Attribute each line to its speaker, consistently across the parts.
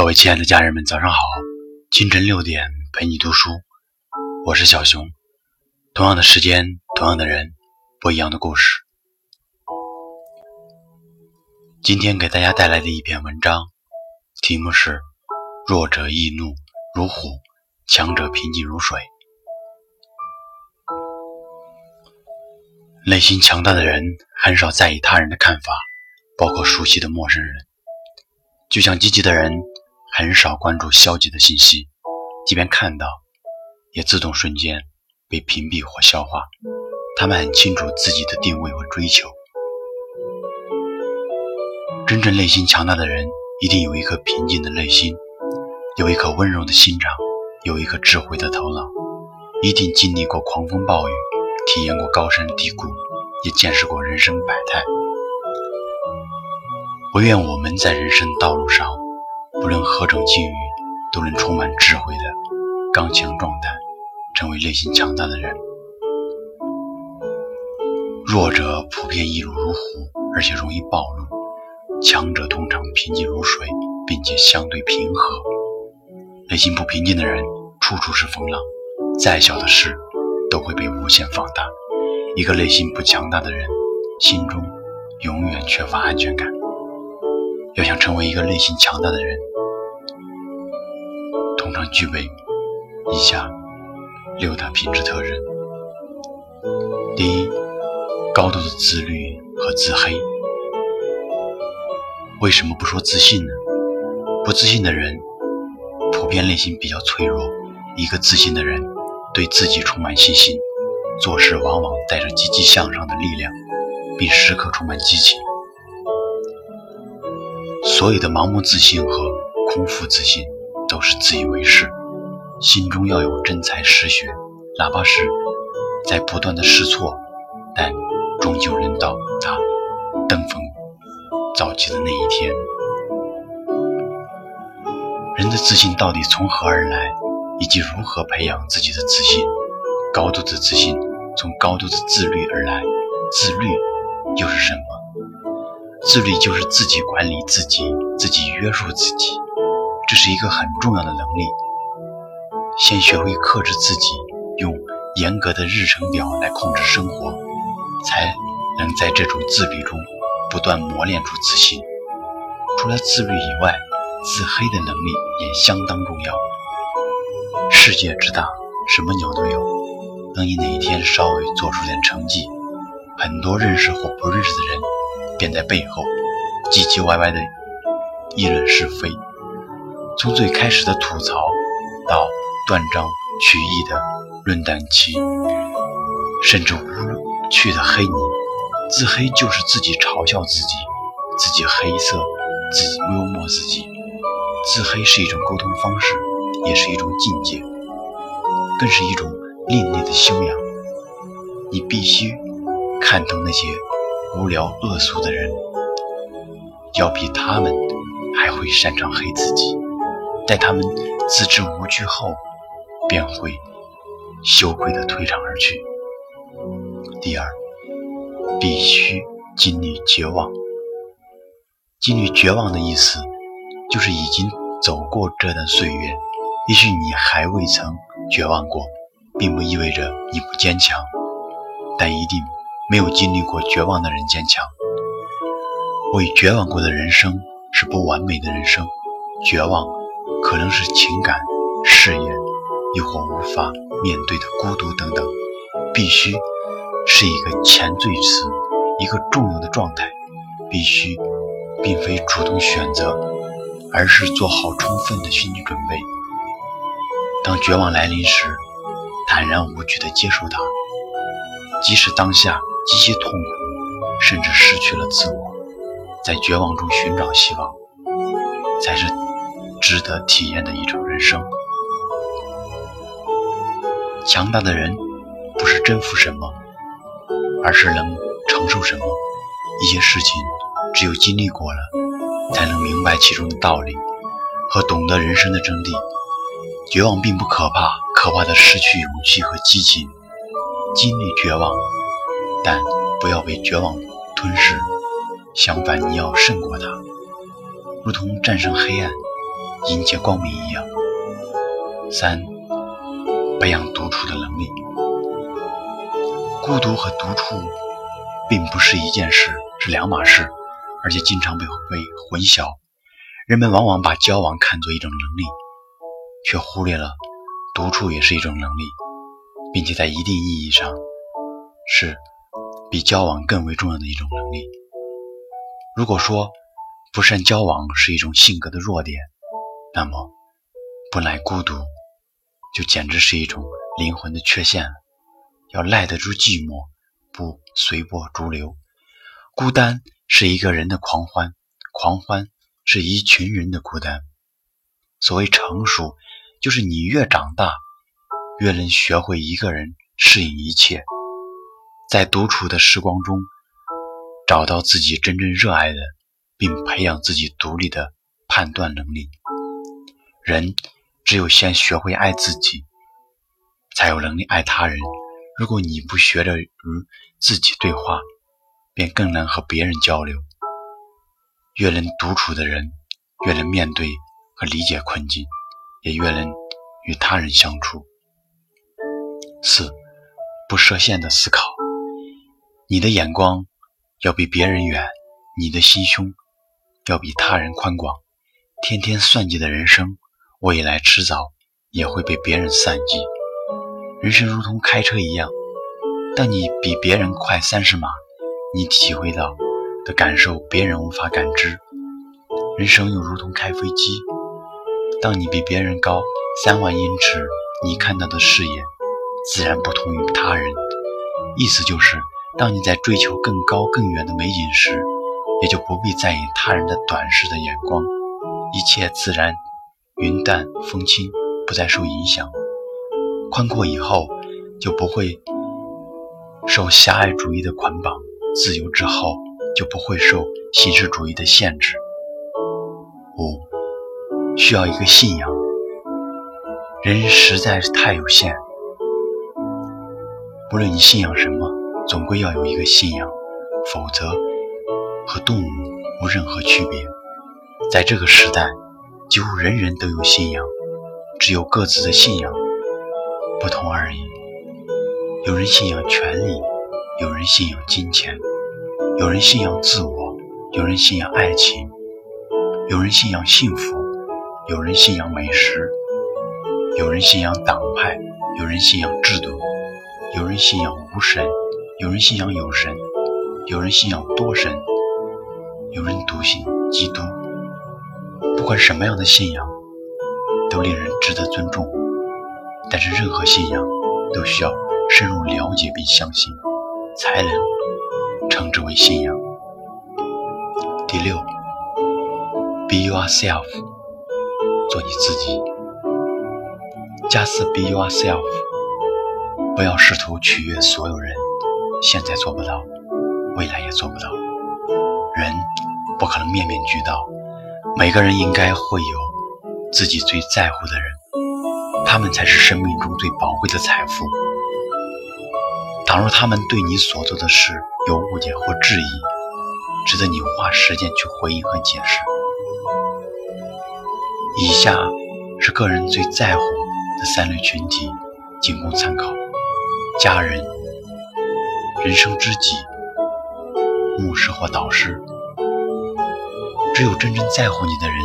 Speaker 1: 各位亲爱的家人们，早上好！清晨六点陪你读书，我是小熊。同样的时间，同样的人，不一样的故事。今天给大家带来的一篇文章，题目是“弱者易怒如虎，强者平静如水”。内心强大的人很少在意他人的看法，包括熟悉的陌生人。就像积极的人。很少关注消极的信息，即便看到，也自动瞬间被屏蔽或消化。他们很清楚自己的定位和追求。真正内心强大的人，一定有一颗平静的内心，有一颗温柔的心肠，有一颗智慧的头脑，一定经历过狂风暴雨，体验过高山低谷，也见识过人生百态。我愿我们在人生道路上。不论何种境遇，都能充满智慧的刚强壮胆，成为内心强大的人。弱者普遍易怒如虎，而且容易暴露；强者通常平静如水，并且相对平和。内心不平静的人，处处是风浪，再小的事都会被无限放大。一个内心不强大的人，心中永远缺乏安全感。要想成为一个内心强大的人，通常具备以下六大品质特征：第一，高度的自律和自黑。为什么不说自信呢？不自信的人普遍内心比较脆弱，一个自信的人对自己充满信心，做事往往带着积极向上的力量，并时刻充满激情。所有的盲目自信和空腹自信都是自以为是，心中要有真才实学，哪怕是在不断的试错，但终究能到达登峰造极的那一天。人的自信到底从何而来，以及如何培养自己的自信？高度的自信从高度的自律而来，自律又是什么？自律就是自己管理自己，自己约束自己，这是一个很重要的能力。先学会克制自己，用严格的日程表来控制生活，才能在这种自律中不断磨练出自信。除了自律以外，自黑的能力也相当重要。世界之大，什么鸟都有。当你哪一天稍微做出点成绩，很多认识或不认识的人。便在背后唧唧歪歪的议论是非，从最开始的吐槽到断章取义的论断期，甚至无趣的黑你，自黑就是自己嘲笑自己，自己黑色，自己幽默自己。自黑是一种沟通方式，也是一种境界，更是一种另类的修养。你必须看透那些。无聊恶俗的人，要比他们还会擅长黑自己。待他们自知无惧后，便会羞愧地退场而去。第二，必须经历绝望。经历绝望的意思，就是已经走过这段岁月。也许你还未曾绝望过，并不意味着你不坚强，但一定。没有经历过绝望的人坚强，未绝望过的人生是不完美的人生。绝望可能是情感、事业，亦或无法面对的孤独等等。必须是一个前缀词，一个重要的状态。必须并非主动选择，而是做好充分的心理准备。当绝望来临时，坦然无惧地接受它，即使当下。极其痛苦，甚至失去了自我，在绝望中寻找希望，才是值得体验的一种人生。强大的人不是征服什么，而是能承受什么。一些事情只有经历过了，才能明白其中的道理和懂得人生的真谛。绝望并不可怕，可怕的失去勇气和激情。经历绝望。但不要被绝望吞噬，相反，你要胜过它，如同战胜黑暗，迎接光明一样。三、培养独处的能力。孤独和独处并不是一件事，是两码事，而且经常被被混淆。人们往往把交往看作一种能力，却忽略了独处也是一种能力，并且在一定意义上是比交往更为重要的一种能力。如果说不善交往是一种性格的弱点，那么不耐孤独就简直是一种灵魂的缺陷了。要耐得住寂寞，不随波逐流。孤单是一个人的狂欢，狂欢是一群人的孤单。所谓成熟，就是你越长大，越能学会一个人适应一切，在独处的时光中，找到自己真正热爱的，并培养自己独立的判断能力。人只有先学会爱自己，才有能力爱他人。如果你不学着与自己对话，便更难和别人交流。越能独处的人，越能面对和理解困境，也越能与他人相处。四，不设限的思考。你的眼光要比别人远，你的心胸要比他人宽广。天天算计的人生，未来迟早也会被别人算计。人生如同开车一样，当你比别人快三十码，你体会到的感受别人无法感知；人生又如同开飞机，当你比别人高三万英尺，你看到的视野自然不同于他人。意思就是，当你在追求更高更远的美景时，也就不必在意他人的短视的眼光，一切自然云淡风轻，不再受影响。宽阔以后，就不会受狭隘主义的捆绑；自由之后，就不会受形式主义的限制。五，需要一个信仰。人实在是太有限，不论你信仰什么，总归要有一个信仰，否则和动物无任何区别。在这个时代，几乎人人都有信仰，只有各自的信仰。不同而已。有人信仰权力，有人信仰金钱，有人信仰自我，有人信仰爱情，有人信仰幸福，有人信仰美食，有人信仰党派，有人信仰制度，有人信仰无神，有人信仰有神，有人信仰多神，有人笃信基督。不管什么样的信仰，都令人值得尊重。但是，任何信仰都需要深入了解并相信，才能称之为信仰。第六，Be yourself，做你自己。Just be yourself，不要试图取悦所有人，现在做不到，未来也做不到。人不可能面面俱到，每个人应该会有自己最在乎的人。他们才是生命中最宝贵的财富。倘若他们对你所做的事有误解或质疑，值得你花时间去回应和解释。以下是个人最在乎的三类群体，仅供参考：家人、人生知己、牧师或导师。只有真正在乎你的人，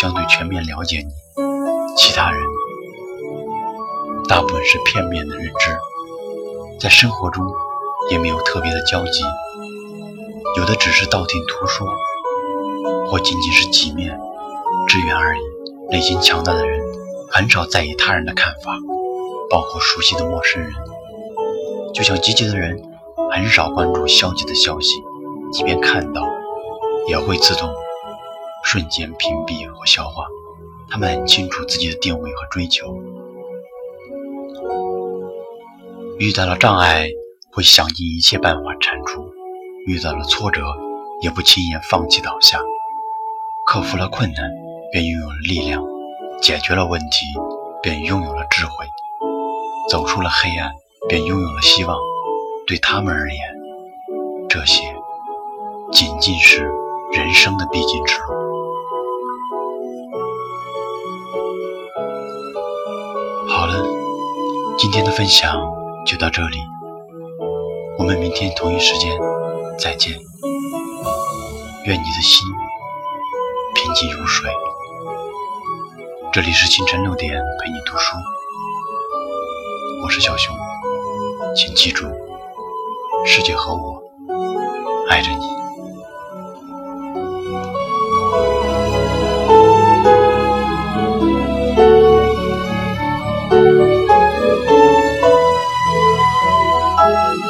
Speaker 1: 相对全面了解你，其他人。大部分是片面的认知，在生活中也没有特别的交集，有的只是道听途说，或仅仅是几面之缘而已。内心强大的人很少在意他人的看法，包括熟悉的陌生人。就像积极的人很少关注消极的消息，即便看到，也会自动瞬间屏蔽和消化。他们很清楚自己的定位和追求。遇到了障碍，会想尽一切办法铲除；遇到了挫折，也不轻言放弃倒下。克服了困难，便拥有了力量；解决了问题，便拥有了智慧；走出了黑暗，便拥有了希望。对他们而言，这些仅仅是人生的必经之路。好了今天的分享就到这里我们明天同一时间再见。愿你的心平静如水。这里是清晨六点陪你读书我是小熊请记住世界和我爱着你。Música